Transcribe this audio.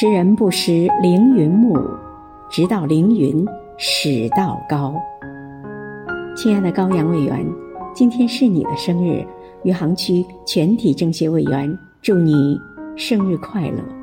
识人不识凌云木，直到凌云始道高。亲爱的高阳委员，今天是你的生日，余杭区全体政协委员，祝你生日快乐。